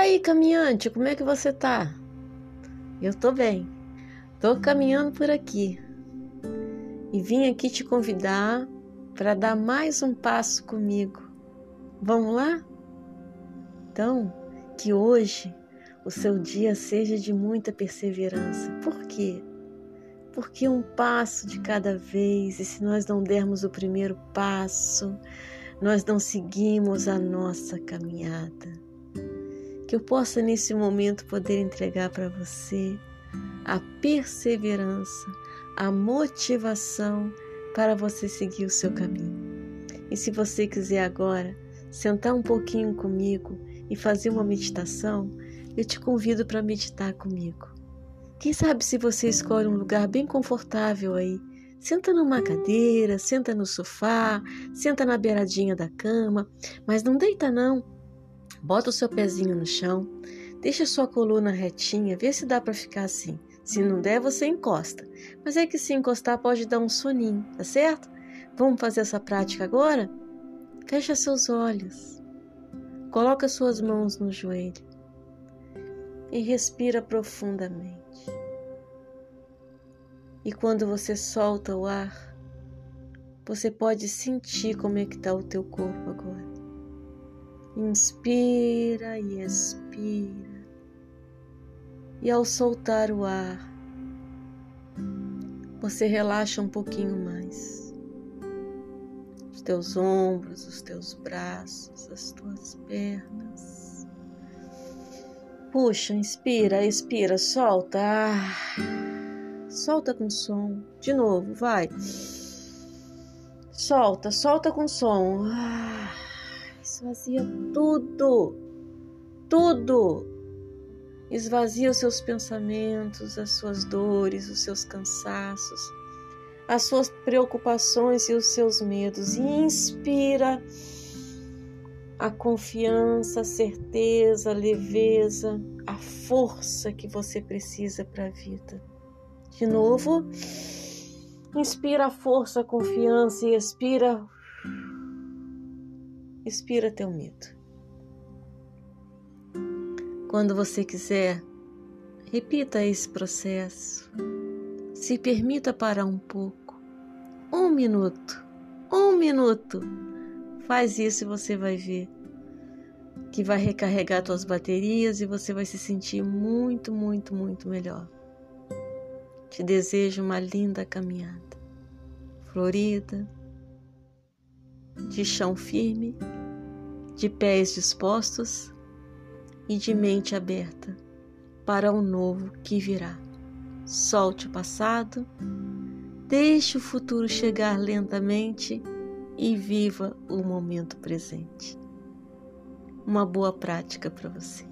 aí, caminhante, como é que você tá? Eu tô bem. Tô caminhando por aqui. E vim aqui te convidar para dar mais um passo comigo. Vamos lá? Então, que hoje o seu dia seja de muita perseverança. Por quê? Porque um passo de cada vez, e se nós não dermos o primeiro passo, nós não seguimos a nossa caminhada. Que eu possa nesse momento poder entregar para você a perseverança, a motivação para você seguir o seu caminho. E se você quiser agora sentar um pouquinho comigo e fazer uma meditação, eu te convido para meditar comigo. Quem sabe se você escolhe um lugar bem confortável aí Senta numa cadeira, senta no sofá, senta na beiradinha da cama, mas não deita não. Bota o seu pezinho no chão, deixa a sua coluna retinha, vê se dá para ficar assim. Se não der, você encosta. Mas é que se encostar pode dar um soninho, tá certo? Vamos fazer essa prática agora? Fecha seus olhos. Coloca suas mãos no joelho e respira profundamente. E quando você solta o ar, você pode sentir como é que está o teu corpo agora. Inspira e expira. E ao soltar o ar, você relaxa um pouquinho mais. Os teus ombros, os teus braços, as tuas pernas. Puxa, inspira, expira, solta. Solta com som. De novo, vai. Solta, solta com som. Ah, esvazia tudo. Tudo. Esvazia os seus pensamentos, as suas dores, os seus cansaços, as suas preocupações e os seus medos. E inspira a confiança, a certeza, a leveza, a força que você precisa para a vida. De novo, inspira a força, a confiança e expira. Expira teu medo. Quando você quiser, repita esse processo. Se permita parar um pouco. Um minuto. Um minuto. Faz isso e você vai ver que vai recarregar suas baterias e você vai se sentir muito, muito, muito melhor. Te desejo uma linda caminhada, florida, de chão firme, de pés dispostos e de mente aberta para o novo que virá. Solte o passado, deixe o futuro chegar lentamente e viva o momento presente. Uma boa prática para você.